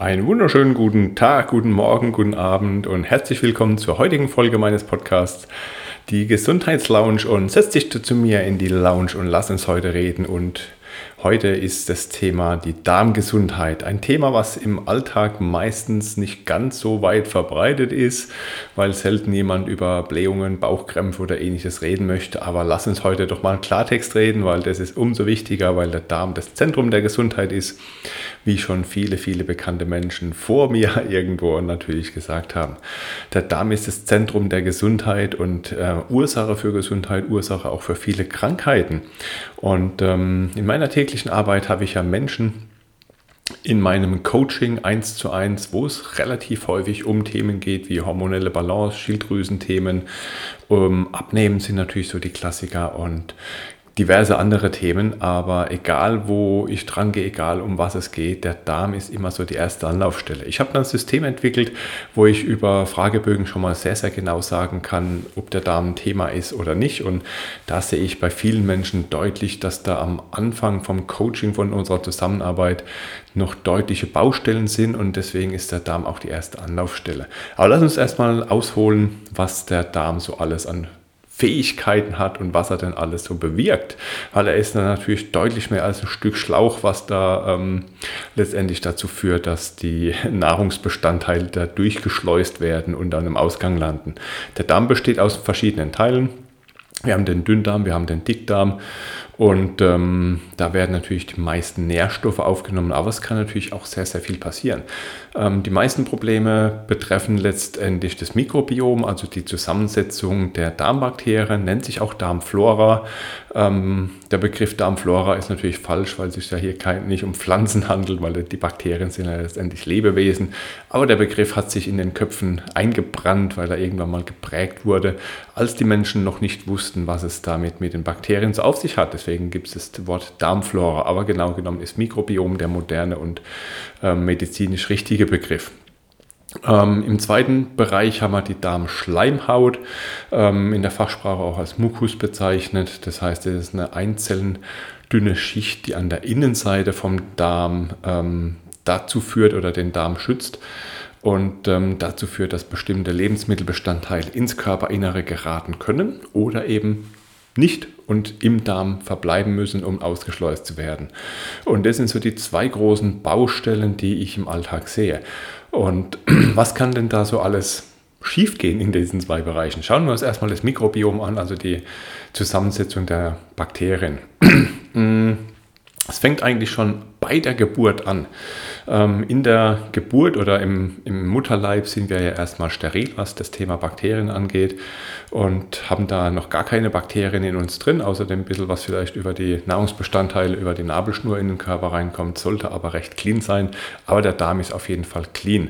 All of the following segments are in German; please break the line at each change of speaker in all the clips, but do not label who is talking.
Einen wunderschönen guten Tag, guten Morgen, guten Abend und herzlich willkommen zur heutigen Folge meines Podcasts, die Gesundheitslounge. Und setz dich zu mir in die Lounge und lass uns heute reden und Heute ist das Thema die Darmgesundheit. Ein Thema, was im Alltag meistens nicht ganz so weit verbreitet ist, weil selten jemand über Blähungen, Bauchkrämpfe oder ähnliches reden möchte. Aber lass uns heute doch mal Klartext reden, weil das ist umso wichtiger, weil der Darm das Zentrum der Gesundheit ist, wie schon viele, viele bekannte Menschen vor mir irgendwo natürlich gesagt haben. Der Darm ist das Zentrum der Gesundheit und äh, Ursache für Gesundheit, Ursache auch für viele Krankheiten. Und ähm, in meiner täglichen Arbeit habe ich ja Menschen in meinem Coaching eins zu eins, wo es relativ häufig um Themen geht wie hormonelle Balance, Schilddrüsenthemen, um Abnehmen sind natürlich so die Klassiker und diverse andere Themen, aber egal wo ich dran gehe, egal um was es geht, der Darm ist immer so die erste Anlaufstelle. Ich habe dann ein System entwickelt, wo ich über Fragebögen schon mal sehr, sehr genau sagen kann, ob der Darm ein Thema ist oder nicht. Und da sehe ich bei vielen Menschen deutlich, dass da am Anfang vom Coaching von unserer Zusammenarbeit noch deutliche Baustellen sind und deswegen ist der Darm auch die erste Anlaufstelle. Aber lass uns erstmal ausholen, was der Darm so alles an Fähigkeiten hat und was er denn alles so bewirkt. Weil er ist dann natürlich deutlich mehr als ein Stück Schlauch, was da ähm, letztendlich dazu führt, dass die Nahrungsbestandteile da durchgeschleust werden und dann im Ausgang landen. Der Darm besteht aus verschiedenen Teilen. Wir haben den Dünndarm, wir haben den Dickdarm und ähm, da werden natürlich die meisten Nährstoffe aufgenommen, aber es kann natürlich auch sehr, sehr viel passieren. Ähm, die meisten Probleme betreffen letztendlich das Mikrobiom, also die Zusammensetzung der Darmbakterien, nennt sich auch Darmflora. Ähm, der Begriff Darmflora ist natürlich falsch, weil es sich ja hier kein, nicht um Pflanzen handelt, weil die Bakterien sind ja letztendlich Lebewesen. Aber der Begriff hat sich in den Köpfen eingebrannt, weil er irgendwann mal geprägt wurde, als die Menschen noch nicht wussten, was es damit mit den Bakterien so auf sich hat. Deswegen deswegen gibt es das Wort Darmflora, aber genau genommen ist Mikrobiom der moderne und äh, medizinisch richtige Begriff. Ähm, Im zweiten Bereich haben wir die Darmschleimhaut, ähm, in der Fachsprache auch als Mukus bezeichnet. Das heißt, es ist eine einzellendünne Schicht, die an der Innenseite vom Darm ähm, dazu führt oder den Darm schützt und ähm, dazu führt, dass bestimmte Lebensmittelbestandteile ins Körperinnere geraten können oder eben nicht und im Darm verbleiben müssen, um ausgeschleust zu werden. Und das sind so die zwei großen Baustellen, die ich im Alltag sehe. Und was kann denn da so alles schiefgehen in diesen zwei Bereichen? Schauen wir uns erstmal das Mikrobiom an, also die Zusammensetzung der Bakterien. Es fängt eigentlich schon bei der Geburt an. Ähm, in der Geburt oder im, im, Mutterleib sind wir ja erstmal steril, was das Thema Bakterien angeht und haben da noch gar keine Bakterien in uns drin, außer dem bisschen, was vielleicht über die Nahrungsbestandteile, über die Nabelschnur in den Körper reinkommt, sollte aber recht clean sein. Aber der Darm ist auf jeden Fall clean.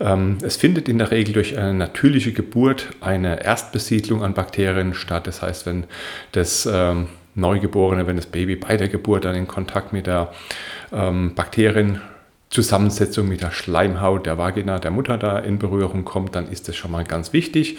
Ähm, es findet in der Regel durch eine natürliche Geburt eine Erstbesiedlung an Bakterien statt. Das heißt, wenn das ähm, Neugeborene, wenn das Baby bei der Geburt dann in Kontakt mit der ähm, Bakterienzusammensetzung mit der Schleimhaut der Vagina der Mutter da in Berührung kommt, dann ist das schon mal ganz wichtig.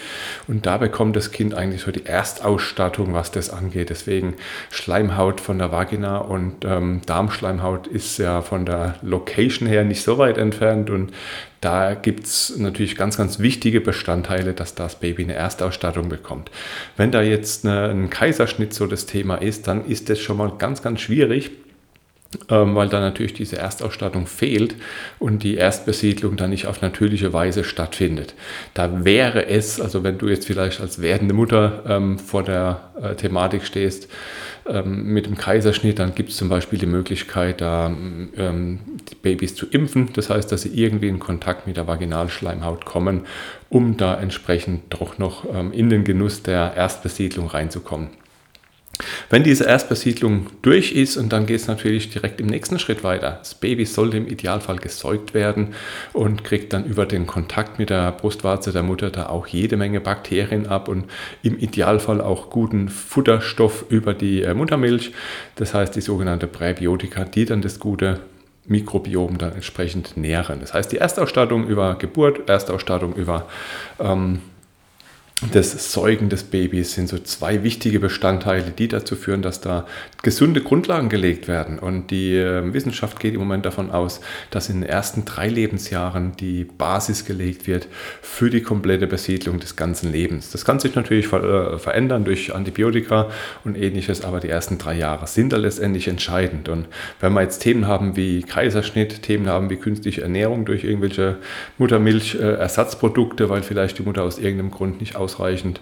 Und da bekommt das Kind eigentlich so die Erstausstattung, was das angeht. Deswegen Schleimhaut von der Vagina und ähm, Darmschleimhaut ist ja von der Location her nicht so weit entfernt. Und da gibt es natürlich ganz, ganz wichtige Bestandteile, dass das Baby eine Erstausstattung bekommt. Wenn da jetzt eine, ein Kaiserschnitt so das Thema ist, dann ist das schon mal ganz, ganz schwierig weil da natürlich diese Erstausstattung fehlt und die Erstbesiedlung dann nicht auf natürliche Weise stattfindet. Da wäre es, also wenn du jetzt vielleicht als werdende Mutter ähm, vor der äh, Thematik stehst, ähm, mit dem Kaiserschnitt, dann gibt es zum Beispiel die Möglichkeit, da ähm, die Babys zu impfen. Das heißt, dass sie irgendwie in Kontakt mit der Vaginalschleimhaut kommen, um da entsprechend doch noch ähm, in den Genuss der Erstbesiedlung reinzukommen. Wenn diese Erstbesiedlung durch ist und dann geht es natürlich direkt im nächsten Schritt weiter. Das Baby sollte im Idealfall gesäugt werden und kriegt dann über den Kontakt mit der Brustwarze der Mutter da auch jede Menge Bakterien ab und im Idealfall auch guten Futterstoff über die äh, Muttermilch. Das heißt die sogenannte Präbiotika, die dann das gute Mikrobiom dann entsprechend nähren. Das heißt die Erstausstattung über Geburt, Erstausstattung über ähm, das Säugen des Babys sind so zwei wichtige Bestandteile, die dazu führen, dass da gesunde Grundlagen gelegt werden. Und die äh, Wissenschaft geht im Moment davon aus, dass in den ersten drei Lebensjahren die Basis gelegt wird für die komplette Besiedlung des ganzen Lebens. Das kann sich natürlich äh, verändern durch Antibiotika und ähnliches, aber die ersten drei Jahre sind da letztendlich entscheidend. Und wenn wir jetzt Themen haben wie Kaiserschnitt, Themen haben wie künstliche Ernährung durch irgendwelche Muttermilchersatzprodukte, weil vielleicht die Mutter aus irgendeinem Grund nicht aus ausreichend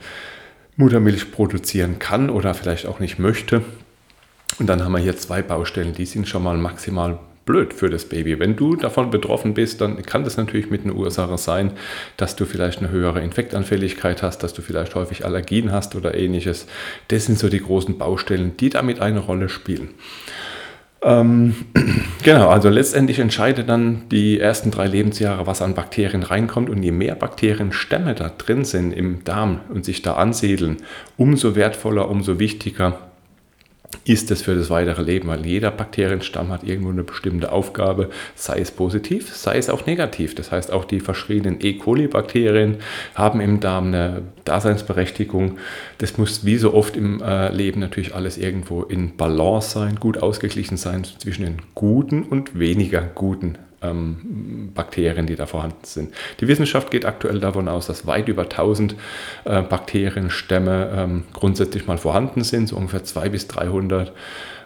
Muttermilch produzieren kann oder vielleicht auch nicht möchte. Und dann haben wir hier zwei Baustellen, die sind schon mal maximal blöd für das Baby. Wenn du davon betroffen bist, dann kann das natürlich mit einer Ursache sein, dass du vielleicht eine höhere Infektanfälligkeit hast, dass du vielleicht häufig Allergien hast oder ähnliches. Das sind so die großen Baustellen, die damit eine Rolle spielen. Ähm, genau, also letztendlich entscheidet dann die ersten drei Lebensjahre, was an Bakterien reinkommt. Und je mehr Bakterienstämme da drin sind im Darm und sich da ansiedeln, umso wertvoller, umso wichtiger ist es für das weitere Leben, weil jeder Bakterienstamm hat irgendwo eine bestimmte Aufgabe, sei es positiv, sei es auch negativ. Das heißt, auch die verschriebenen E. coli-Bakterien haben im Darm eine Daseinsberechtigung. Das muss wie so oft im äh, Leben natürlich alles irgendwo in Balance sein, gut ausgeglichen sein zwischen den guten und weniger guten ähm, Bakterien, die da vorhanden sind. Die Wissenschaft geht aktuell davon aus, dass weit über 1000 äh, Bakterienstämme ähm, grundsätzlich mal vorhanden sind, so ungefähr 200 bis 300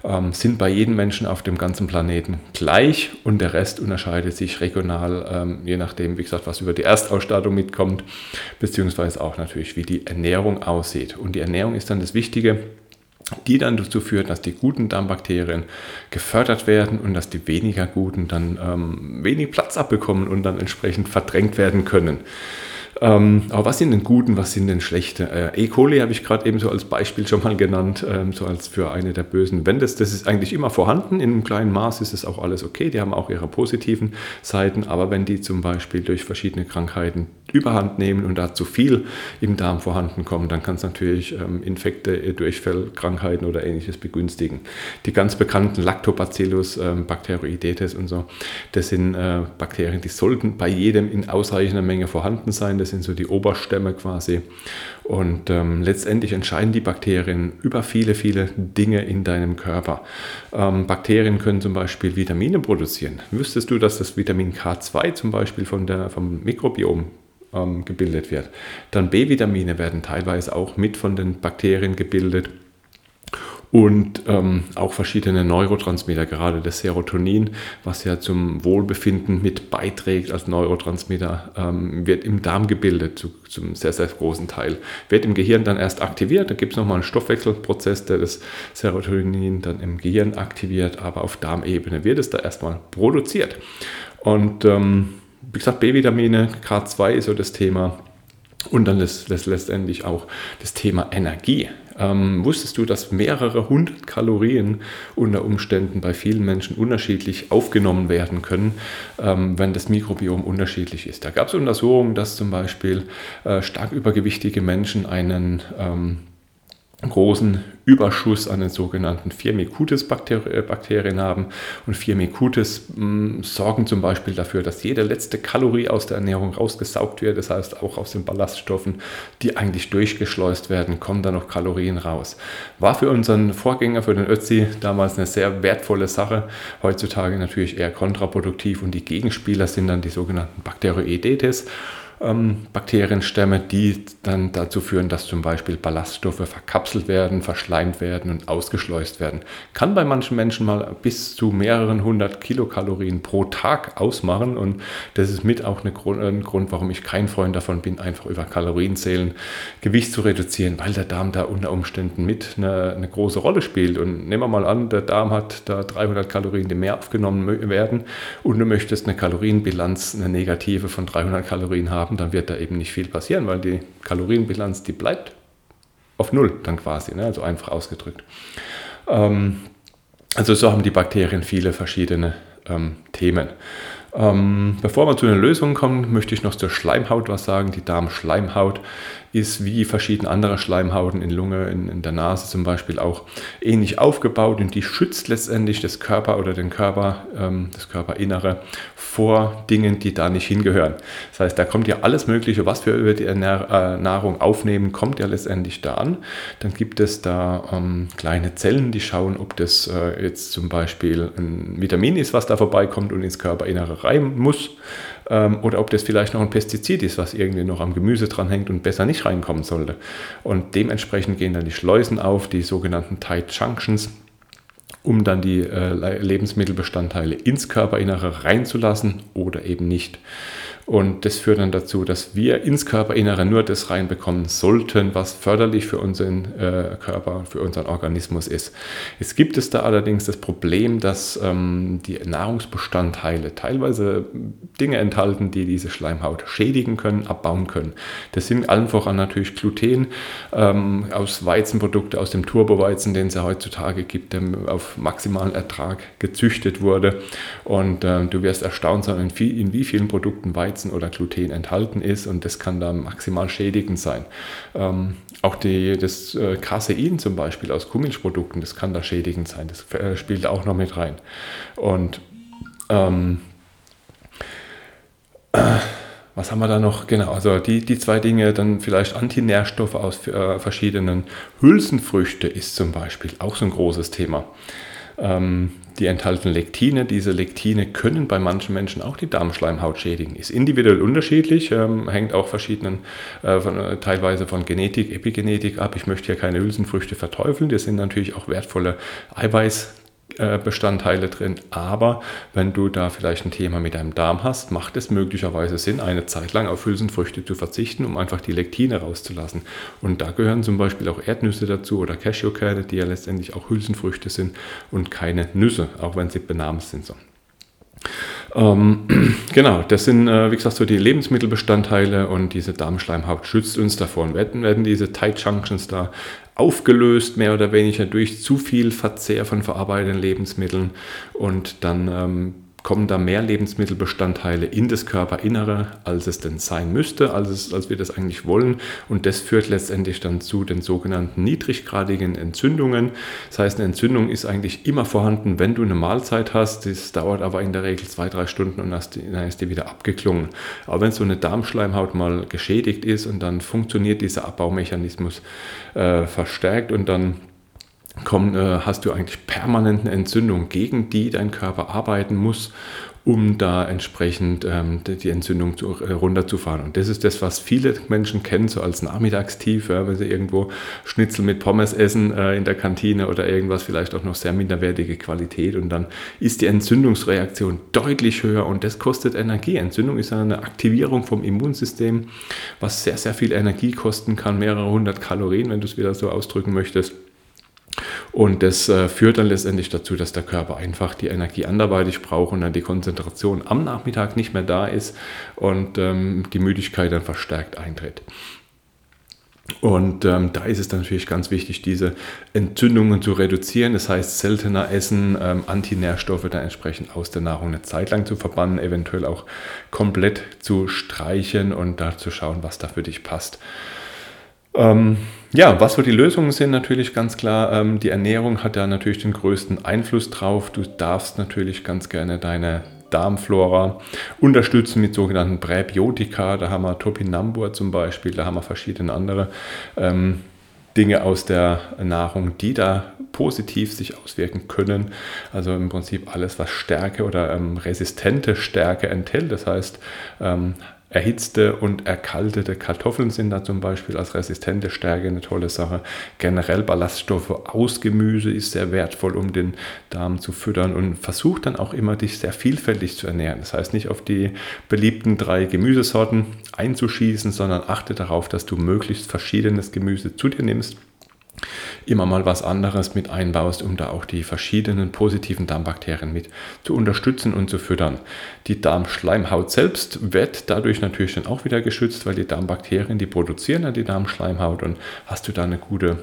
ähm, sind bei jedem Menschen auf dem ganzen Planeten gleich und der Rest unterscheidet sich regional, ähm, je nachdem, wie gesagt, was über die Erstausstattung mitkommt, beziehungsweise auch natürlich, wie die Ernährung aussieht. Und die Ernährung ist dann das Wichtige die dann dazu führt, dass die guten Darmbakterien gefördert werden und dass die weniger guten dann ähm, wenig Platz abbekommen und dann entsprechend verdrängt werden können. Ähm, aber was sind denn guten, was sind denn schlechte? Äh, E. coli habe ich gerade eben so als Beispiel schon mal genannt, ähm, so als für eine der bösen. Das, das ist eigentlich immer vorhanden, in einem kleinen Maß ist es auch alles okay, die haben auch ihre positiven Seiten, aber wenn die zum Beispiel durch verschiedene Krankheiten überhand nehmen und da zu viel im Darm vorhanden kommen, dann kann es natürlich ähm, Infekte, äh, Durchfallkrankheiten oder ähnliches begünstigen. Die ganz bekannten Lactobacillus, ähm, Bacteroidetes und so, das sind äh, Bakterien, die sollten bei jedem in ausreichender Menge vorhanden sein. Das sind so die Oberstämme quasi. Und ähm, letztendlich entscheiden die Bakterien über viele, viele Dinge in deinem Körper. Ähm, Bakterien können zum Beispiel Vitamine produzieren. Wüsstest du, dass das Vitamin K2 zum Beispiel von der, vom Mikrobiom ähm, gebildet wird? Dann B-Vitamine werden teilweise auch mit von den Bakterien gebildet und ähm, auch verschiedene Neurotransmitter, gerade das Serotonin, was ja zum Wohlbefinden mit beiträgt als Neurotransmitter, ähm, wird im Darm gebildet, zu, zum sehr, sehr großen Teil. Wird im Gehirn dann erst aktiviert, da gibt es nochmal einen Stoffwechselprozess, der das Serotonin dann im Gehirn aktiviert, aber auf Darmebene wird es da erstmal produziert. Und ähm, wie gesagt, B-Vitamine, K2 ist so das Thema. Und dann ist das letztendlich auch das Thema Energie. Ähm, wusstest du, dass mehrere hundert Kalorien unter Umständen bei vielen Menschen unterschiedlich aufgenommen werden können, ähm, wenn das Mikrobiom unterschiedlich ist? Da gab es Untersuchungen, dass zum Beispiel äh, stark übergewichtige Menschen einen ähm, großen Überschuss an den sogenannten Firmicutes-Bakterien äh, haben. Und Firmicutes mm, sorgen zum Beispiel dafür, dass jede letzte Kalorie aus der Ernährung rausgesaugt wird. Das heißt, auch aus den Ballaststoffen, die eigentlich durchgeschleust werden, kommen da noch Kalorien raus. War für unseren Vorgänger, für den Ötzi, damals eine sehr wertvolle Sache. Heutzutage natürlich eher kontraproduktiv und die Gegenspieler sind dann die sogenannten Bakteroidetes ähm, Bakterienstämme, die dann dazu führen, dass zum Beispiel Ballaststoffe verkapselt werden, verschleimt werden und ausgeschleust werden. Kann bei manchen Menschen mal bis zu mehreren hundert Kilokalorien pro Tag ausmachen und das ist mit auch Grund, ein Grund, warum ich kein Freund davon bin, einfach über Kalorienzählen Gewicht zu reduzieren, weil der Darm da unter Umständen mit eine, eine große Rolle spielt. Und nehmen wir mal an, der Darm hat da 300 Kalorien, die mehr aufgenommen werden und du möchtest eine Kalorienbilanz, eine negative von 300 Kalorien haben, haben, dann wird da eben nicht viel passieren, weil die Kalorienbilanz, die bleibt auf Null dann quasi, ne? also einfach ausgedrückt. Ähm, also so haben die Bakterien viele verschiedene ähm, Themen. Ähm, bevor wir zu den Lösungen kommen, möchte ich noch zur Schleimhaut was sagen. Die Darmschleimhaut, ist wie verschiedene andere Schleimhauten in Lunge, in, in der Nase zum Beispiel auch ähnlich aufgebaut und die schützt letztendlich das Körper oder den Körper, ähm, das Körperinnere vor Dingen, die da nicht hingehören. Das heißt, da kommt ja alles Mögliche, was wir über die Nahrung aufnehmen, kommt ja letztendlich da an. Dann gibt es da ähm, kleine Zellen, die schauen, ob das äh, jetzt zum Beispiel ein Vitamin ist, was da vorbeikommt und ins Körperinnere rein muss ähm, oder ob das vielleicht noch ein Pestizid ist, was irgendwie noch am Gemüse dranhängt und besser nicht reinkommen sollte. Und dementsprechend gehen dann die Schleusen auf, die sogenannten Tight Junctions um dann die äh, Lebensmittelbestandteile ins Körperinnere reinzulassen oder eben nicht. Und das führt dann dazu, dass wir ins Körperinnere nur das reinbekommen sollten, was förderlich für unseren äh, Körper, für unseren Organismus ist. Jetzt gibt es da allerdings das Problem, dass ähm, die Nahrungsbestandteile teilweise Dinge enthalten, die diese Schleimhaut schädigen können, abbauen können. Das sind allen voran natürlich Gluten ähm, aus Weizenprodukte, aus dem Turboweizen, den es ja heutzutage gibt, der auf maximalen Ertrag gezüchtet wurde. Und äh, du wirst erstaunt sein, in, viel, in wie vielen Produkten Weizen Weizen oder Gluten enthalten ist und das kann da maximal schädigend sein. Ähm, auch die, das äh, Casein zum Beispiel aus Kuhmilchprodukten, das kann da schädigend sein, das äh, spielt auch noch mit rein. Und ähm, äh, was haben wir da noch? Genau, also die, die zwei Dinge, dann vielleicht Antinährstoffe aus äh, verschiedenen Hülsenfrüchte ist zum Beispiel auch so ein großes Thema. Ähm, die enthalten Lektine. Diese Lektine können bei manchen Menschen auch die Darmschleimhaut schädigen. Ist individuell unterschiedlich, ähm, hängt auch verschiedenen, äh, von, äh, teilweise von Genetik, Epigenetik ab. Ich möchte hier keine Hülsenfrüchte verteufeln. Das sind natürlich auch wertvolle Eiweiß, Bestandteile drin. Aber wenn du da vielleicht ein Thema mit deinem Darm hast, macht es möglicherweise Sinn, eine Zeit lang auf Hülsenfrüchte zu verzichten, um einfach die Lektine rauszulassen. Und da gehören zum Beispiel auch Erdnüsse dazu oder Cashewkerne, die ja letztendlich auch Hülsenfrüchte sind und keine Nüsse, auch wenn sie benamst sind. So. Ähm, genau, das sind, äh, wie gesagt, so die Lebensmittelbestandteile und diese Darmschleimhaut schützt uns davon. Werden, werden diese Tight Junctions da aufgelöst, mehr oder weniger durch zu viel Verzehr von verarbeiteten Lebensmitteln und dann ähm, kommen da mehr Lebensmittelbestandteile in das Körperinnere, als es denn sein müsste, als, es, als wir das eigentlich wollen. Und das führt letztendlich dann zu den sogenannten niedriggradigen Entzündungen. Das heißt, eine Entzündung ist eigentlich immer vorhanden, wenn du eine Mahlzeit hast. Das dauert aber in der Regel zwei, drei Stunden und dann ist die wieder abgeklungen. Aber wenn so eine Darmschleimhaut mal geschädigt ist und dann funktioniert dieser Abbaumechanismus äh, verstärkt und dann komm, äh, hast du eigentlich permanente Entzündung, gegen die dein Körper arbeiten muss, um da entsprechend ähm, die Entzündung zu, äh, runterzufahren. Und das ist das, was viele Menschen kennen, so als Nachmittagstief, ja, wenn sie irgendwo Schnitzel mit Pommes essen äh, in der Kantine oder irgendwas, vielleicht auch noch sehr minderwertige Qualität. Und dann ist die Entzündungsreaktion deutlich höher und das kostet Energie. Entzündung ist eine Aktivierung vom Immunsystem, was sehr, sehr viel Energie kosten kann, mehrere hundert Kalorien, wenn du es wieder so ausdrücken möchtest. Und das äh, führt dann letztendlich dazu, dass der Körper einfach die Energie anderweitig braucht und dann die Konzentration am Nachmittag nicht mehr da ist und ähm, die Müdigkeit dann verstärkt eintritt. Und ähm, da ist es dann natürlich ganz wichtig, diese Entzündungen zu reduzieren. Das heißt, seltener essen, ähm, Antinährstoffe dann entsprechend aus der Nahrung eine Zeit lang zu verbannen, eventuell auch komplett zu streichen und da zu schauen, was da für dich passt. Ähm, ja, was so die Lösungen sind, natürlich ganz klar. Ähm, die Ernährung hat da natürlich den größten Einfluss drauf. Du darfst natürlich ganz gerne deine Darmflora unterstützen mit sogenannten Präbiotika. Da haben wir Topinambur zum Beispiel, da haben wir verschiedene andere ähm, Dinge aus der Nahrung, die da positiv sich auswirken können. Also im Prinzip alles, was Stärke oder ähm, resistente Stärke enthält. Das heißt, ähm, Erhitzte und erkaltete Kartoffeln sind da zum Beispiel als resistente Stärke eine tolle Sache. Generell Ballaststoffe aus Gemüse ist sehr wertvoll, um den Darm zu füttern und versuch dann auch immer, dich sehr vielfältig zu ernähren. Das heißt, nicht auf die beliebten drei Gemüsesorten einzuschießen, sondern achte darauf, dass du möglichst verschiedenes Gemüse zu dir nimmst immer mal was anderes mit einbaust, um da auch die verschiedenen positiven Darmbakterien mit zu unterstützen und zu füttern. Die Darmschleimhaut selbst wird dadurch natürlich dann auch wieder geschützt, weil die Darmbakterien, die produzieren dann die Darmschleimhaut und hast du da eine gute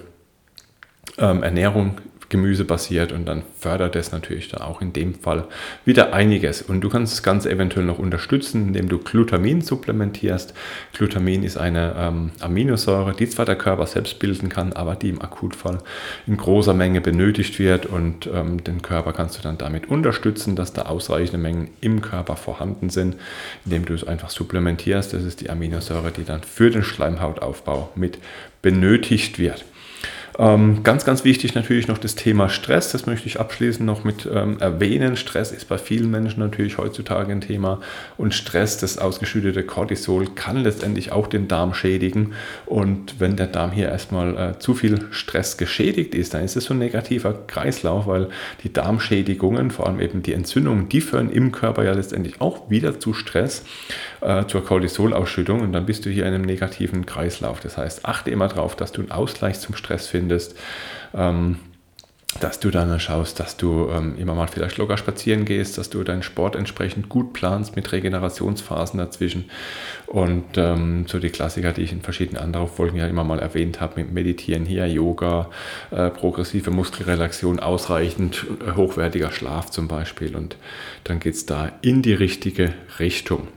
ähm, Ernährung Gemüse basiert und dann fördert es natürlich dann auch in dem Fall wieder einiges. Und du kannst das Ganze eventuell noch unterstützen, indem du Glutamin supplementierst. Glutamin ist eine ähm, Aminosäure, die zwar der Körper selbst bilden kann, aber die im Akutfall in großer Menge benötigt wird und ähm, den Körper kannst du dann damit unterstützen, dass da ausreichende Mengen im Körper vorhanden sind, indem du es einfach supplementierst. Das ist die Aminosäure, die dann für den Schleimhautaufbau mit benötigt wird. Ähm, ganz, ganz wichtig natürlich noch das Thema Stress. Das möchte ich abschließend noch mit ähm, erwähnen. Stress ist bei vielen Menschen natürlich heutzutage ein Thema. Und Stress, das ausgeschüttete Cortisol, kann letztendlich auch den Darm schädigen. Und wenn der Darm hier erstmal äh, zu viel Stress geschädigt ist, dann ist es so ein negativer Kreislauf, weil die Darmschädigungen, vor allem eben die Entzündungen, die führen im Körper ja letztendlich auch wieder zu Stress, äh, zur Cortisolausschüttung. Und dann bist du hier in einem negativen Kreislauf. Das heißt, achte immer darauf, dass du einen Ausgleich zum Stress findest findest. Ähm, dass du dann schaust, dass du ähm, immer mal vielleicht locker spazieren gehst, dass du deinen Sport entsprechend gut planst mit Regenerationsphasen dazwischen und ähm, so die Klassiker, die ich in verschiedenen anderen Folgen ja immer mal erwähnt habe, mit Meditieren hier, Yoga, äh, progressive Muskelrelaxation, ausreichend hochwertiger Schlaf zum Beispiel und dann geht es da in die richtige Richtung.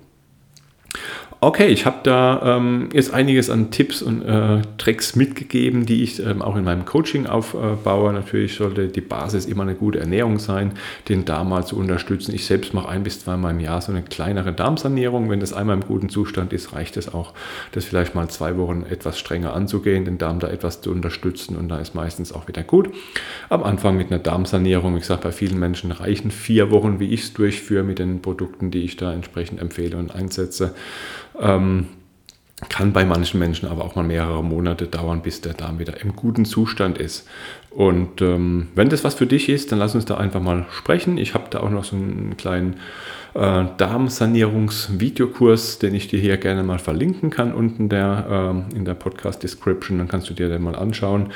Okay, ich habe da ähm, jetzt einiges an Tipps und äh, Tricks mitgegeben, die ich ähm, auch in meinem Coaching aufbaue. Natürlich sollte die Basis immer eine gute Ernährung sein, den Darm mal zu unterstützen. Ich selbst mache ein bis zweimal im Jahr so eine kleinere Darmsanierung. Wenn das einmal im guten Zustand ist, reicht es auch, das vielleicht mal zwei Wochen etwas strenger anzugehen, den Darm da etwas zu unterstützen und da ist meistens auch wieder gut. Am Anfang mit einer Darmsanierung, ich sage, bei vielen Menschen reichen vier Wochen, wie ich es durchführe mit den Produkten, die ich da entsprechend empfehle und einsetze. Ähm, kann bei manchen Menschen aber auch mal mehrere Monate dauern, bis der Darm wieder im guten Zustand ist. Und ähm, wenn das was für dich ist, dann lass uns da einfach mal sprechen. Ich habe da auch noch so einen kleinen äh, Darmsanierungs-Videokurs, den ich dir hier gerne mal verlinken kann unten der, äh, in der Podcast-Description. Dann kannst du dir den mal anschauen.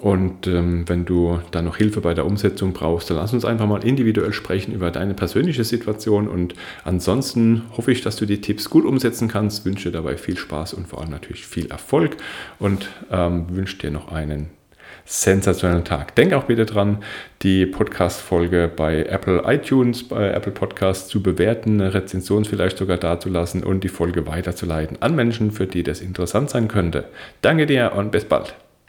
Und ähm, wenn du da noch Hilfe bei der Umsetzung brauchst, dann lass uns einfach mal individuell sprechen über deine persönliche Situation. Und ansonsten hoffe ich, dass du die Tipps gut umsetzen kannst. Wünsche dir dabei viel Spaß und vor allem natürlich viel Erfolg und ähm, wünsche dir noch einen sensationellen Tag. Denk auch bitte dran, die Podcast-Folge bei Apple iTunes, bei Apple Podcasts zu bewerten, eine Rezension vielleicht sogar dazulassen und die Folge weiterzuleiten an Menschen, für die das interessant sein könnte. Danke dir und bis bald.